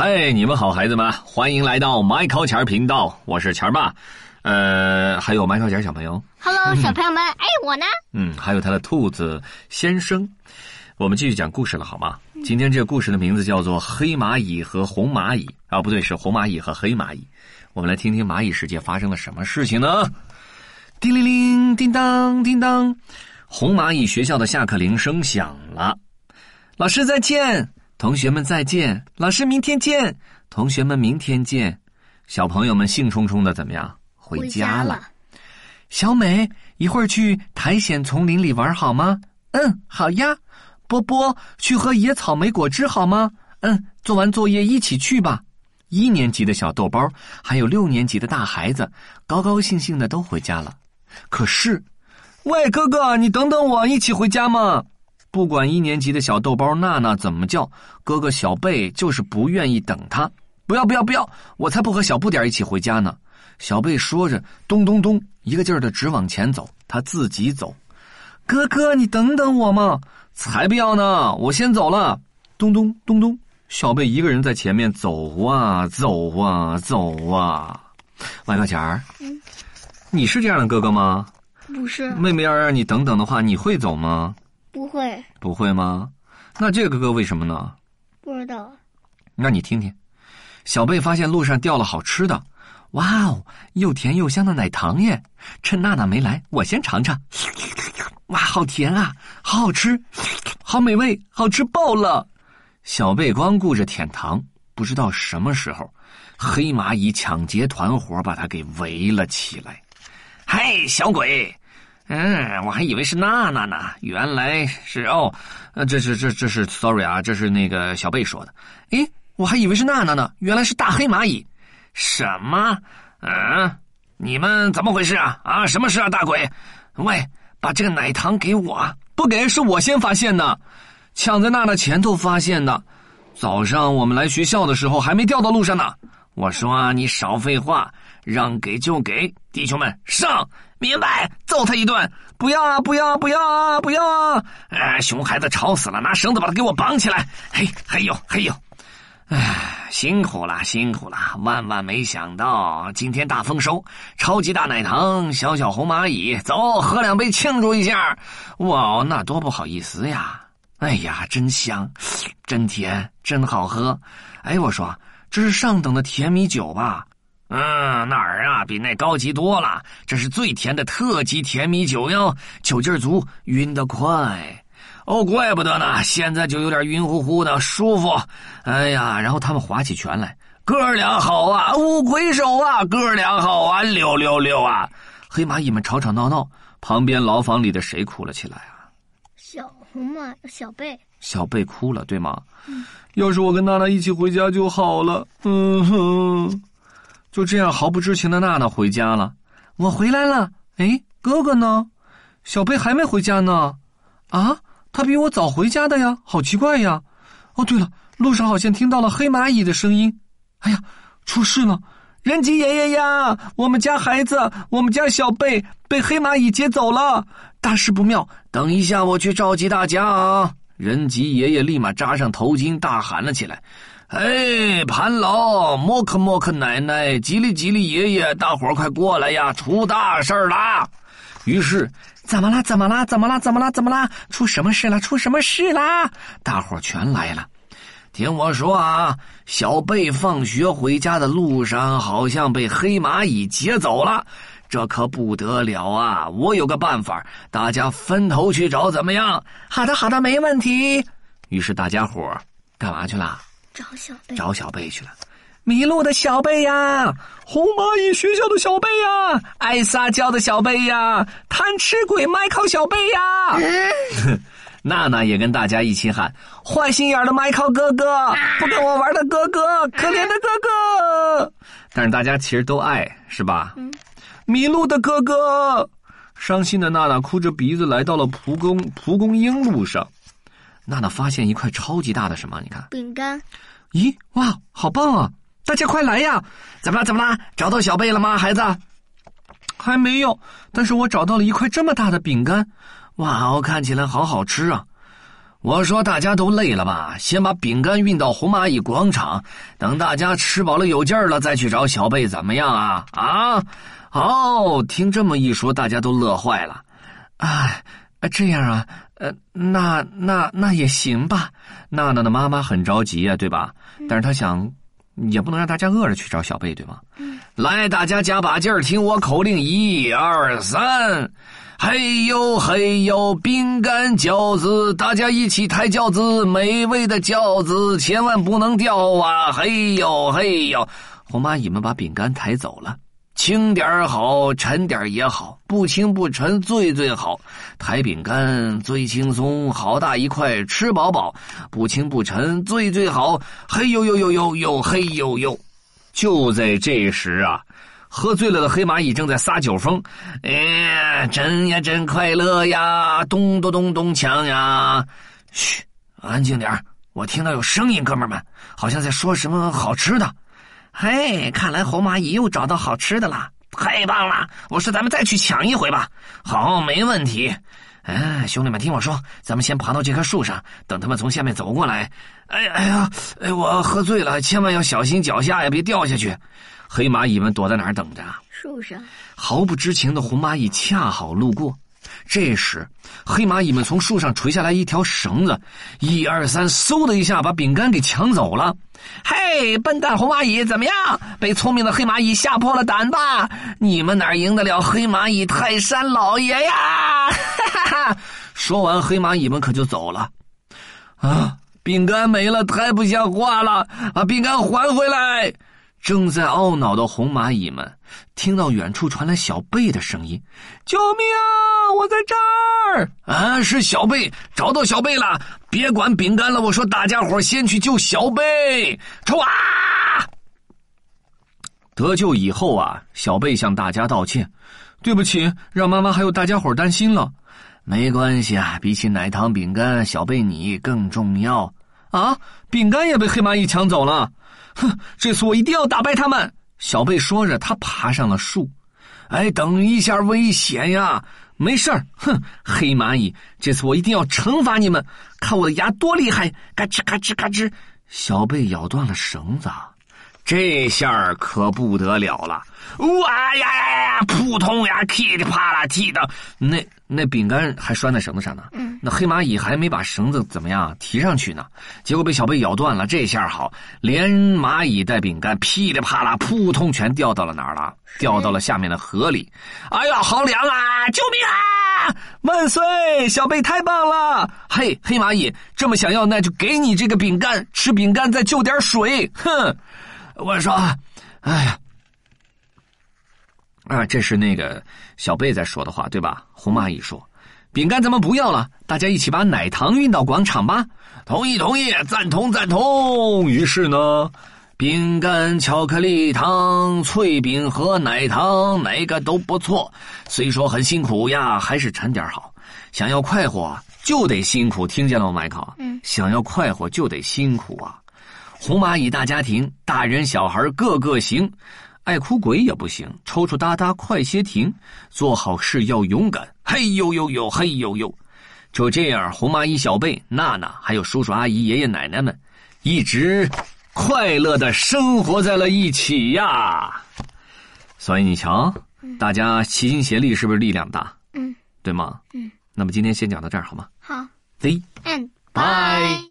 嗨，你们好，孩子们，欢迎来到麦考钱频道，我是钱爸。呃，还有麦考钱小朋友，Hello，小朋友们，哎，我呢？嗯，还有他的兔子先生。我们继续讲故事了，好吗？今天这个故事的名字叫做《黑蚂蚁和红蚂蚁》啊，不对，是红蚂蚁和黑蚂蚁。我们来听听蚂蚁世界发生了什么事情呢？叮铃铃，叮当，叮当，红蚂蚁学校的下课铃声响了。老师再见，同学们再见，老师明天见，同学们明天见。小朋友们兴冲冲的怎么样？回家了。小美，一会儿去苔藓丛林里玩好吗？嗯，好呀。波波，去喝野草莓果汁好吗？嗯，做完作业一起去吧。一年级的小豆包，还有六年级的大孩子，高高兴兴的都回家了。可是，喂，哥哥，你等等我，一起回家嘛。不管一年级的小豆包娜娜怎么叫，哥哥小贝就是不愿意等他。不要不要不要，我才不和小不点一起回家呢。小贝说着，咚咚咚，一个劲儿的直往前走，他自己走。哥哥，你等等我嘛！才不要呢，我先走了。咚咚咚咚，小贝一个人在前面走啊走啊走啊。万高钱儿，嗯，你是这样的哥哥吗？不是，妹妹要让你等等的话，你会走吗？不会，不会吗？那这个哥哥为什么呢？不知道。那你听听，小贝发现路上掉了好吃的，哇哦，又甜又香的奶糖耶！趁娜娜没来，我先尝尝。哇，好甜啊，好好吃，好美味，好吃爆了！小贝光顾着舔糖，不知道什么时候，黑蚂蚁抢劫团伙把他给围了起来。嘿，小鬼！嗯，我还以为是娜娜呢，原来是哦，这是这这是 sorry 啊，这是那个小贝说的。诶，我还以为是娜娜呢，原来是大黑蚂蚁。什么？嗯，你们怎么回事啊？啊，什么事啊，大鬼？喂，把这个奶糖给我！不给，是我先发现的，抢在娜娜前头发现的。早上我们来学校的时候还没掉到路上呢。我说，你少废话，让给就给，弟兄们上！明白，揍他一顿！不要啊，不要啊，不要啊，不要啊！哎，熊孩子吵死了，拿绳子把他给我绑起来！嘿，嘿呦，嘿呦！哎，辛苦了，辛苦了！万万没想到，今天大丰收，超级大奶糖，小小红蚂蚁，走，喝两杯庆祝一下！哇，那多不好意思呀！哎呀，真香，真甜，真好喝！哎，我说，这是上等的甜米酒吧？嗯，哪儿啊？比那高级多了。这是最甜的特级甜米酒哟，酒劲足，晕得快。哦，怪不得呢，现在就有点晕乎乎的，舒服。哎呀，然后他们划起拳来，哥俩好啊，五魁首啊，哥俩好啊，六六六啊！黑蚂蚁们吵吵闹闹，旁边牢房里的谁哭了起来啊？小红帽小贝，小贝哭了，对吗？嗯、要是我跟娜娜一起回家就好了。嗯哼。就这样，毫不知情的娜娜回家了。我回来了。哎，哥哥呢？小贝还没回家呢。啊，他比我早回家的呀，好奇怪呀。哦，对了，路上好像听到了黑蚂蚁的声音。哎呀，出事了！人吉爷爷呀，我们家孩子，我们家小贝被黑蚂蚁劫走了，大事不妙！等一下，我去召集大家啊！人吉爷爷立马扎上头巾，大喊了起来。哎，盘老，莫克莫克奶奶，吉利吉利爷爷，大伙儿快过来呀！出大事啦！于是，怎么啦？怎么啦？怎么啦？怎么啦？怎么啦？出什么事了？出什么事啦？大伙儿全来了。听我说啊，小贝放学回家的路上，好像被黑蚂蚁劫走了，这可不得了啊！我有个办法，大家分头去找，怎么样？好的，好的，没问题。于是大家伙儿干嘛去了？找小贝，找小贝去了。迷路的小贝呀，红蚂蚁学校的小贝呀，爱撒娇的小贝呀，贪吃鬼麦考小贝呀。嗯、娜娜也跟大家一起喊：“坏心眼的麦考哥哥，不跟我玩的哥哥，可怜的哥哥。”但是大家其实都爱，是吧？嗯。迷路的哥哥，伤心的娜娜哭着鼻子来到了蒲公蒲公英路上。娜娜发现一块超级大的什么？你看，饼干。咦，哇，好棒啊！大家快来呀！怎么了？怎么了？找到小贝了吗，孩子？还没有，但是我找到了一块这么大的饼干。哇哦，看起来好好吃啊！我说大家都累了吧，先把饼干运到红蚂蚁广场，等大家吃饱了有劲儿了再去找小贝，怎么样啊？啊？哦，听这么一说，大家都乐坏了。啊，这样啊，呃，那那那也行吧。娜娜的妈妈很着急呀，对吧？但是她想，也不能让大家饿着去找小贝，对吗？来，大家加把劲儿，听我口令，一二三。嘿呦嘿呦，饼干饺子，大家一起抬轿子，美味的饺子千万不能掉啊！嘿呦嘿呦，红蚂蚁们把饼干抬走了，轻点好，沉点也好，不轻不沉最最好。抬饼干最轻松，好大一块，吃饱饱，不轻不沉最最好。嘿呦呦呦呦呦，嘿呦呦，就在这时啊。喝醉了的黑蚂蚁正在撒酒疯，哎，真呀真快乐呀，咚咚咚咚锵呀！嘘，安静点我听到有声音，哥们们，好像在说什么好吃的。嘿，看来红蚂蚁又找到好吃的了，太棒了！我说咱们再去抢一回吧。好，没问题。哎，兄弟们，听我说，咱们先爬到这棵树上，等他们从下面走过来。哎呀，哎呀，哎，我喝醉了，千万要小心脚下呀，别掉下去。黑蚂蚁们躲在哪儿等着？树上。毫不知情的红蚂蚁恰好路过，这时黑蚂蚁们从树上垂下来一条绳子，一二三，嗖的一下把饼干给抢走了。嘿，笨蛋红蚂蚁，怎么样？被聪明的黑蚂蚁吓破了胆吧？你们哪赢得了黑蚂蚁泰山老爷呀？哈哈哈！说完，黑蚂蚁们可就走了。啊，饼干没了，太不像话了！把饼干还回来！正在懊恼的红蚂蚁们听到远处传来小贝的声音：“救命啊！我在这儿！啊，是小贝，找到小贝了！别管饼干了，我说大家伙先去救小贝！冲啊！”得救以后啊，小贝向大家道歉：“对不起，让妈妈还有大家伙担心了。没关系啊，比起奶糖饼干，小贝你更重要啊！饼干也被黑蚂蚁抢走了。”哼，这次我一定要打败他们！小贝说着，他爬上了树。哎，等一下，危险呀！没事儿，哼，黑蚂蚁，这次我一定要惩罚你们，看我的牙多厉害！嘎吱嘎吱嘎吱，小贝咬断了绳子。这下可不得了了！哇呀呀呀！扑通呀，噼里啪啦踢的，那那饼干还拴在绳子上呢。嗯，那黑蚂蚁还没把绳子怎么样提上去呢，结果被小贝咬断了。这下好，连蚂蚁带饼干噼里啪啦，扑通全掉到了哪儿了？掉到了下面的河里。哎呀，好凉啊！救命啊！万岁！小贝太棒了！嘿，黑蚂蚁这么想要，那就给你这个饼干，吃饼干再就点水。哼！我说，哎呀，啊，这是那个小贝在说的话，对吧？红蚂蚁说：“饼干咱们不要了，大家一起把奶糖运到广场吧。”同意，同意，赞同，赞同。于是呢，饼干、巧克力糖、脆饼和奶糖，哪个都不错。虽说很辛苦呀，还是沉点好。想要快活就得辛苦，听见了吗，麦克？嗯。想要快活就得辛苦啊。红蚂蚁大家庭，大人小孩个个行，爱哭鬼也不行，抽抽搭搭快些停，做好事要勇敢，嘿呦呦呦，嘿呦呦，就这样，红蚂蚁小贝、娜娜还有叔叔阿姨、爷爷奶奶们，一直快乐的生活在了一起呀。所以你瞧，大家齐心协力，是不是力量大？嗯，对吗？嗯。那么今天先讲到这儿，好吗？好。The end. Bye.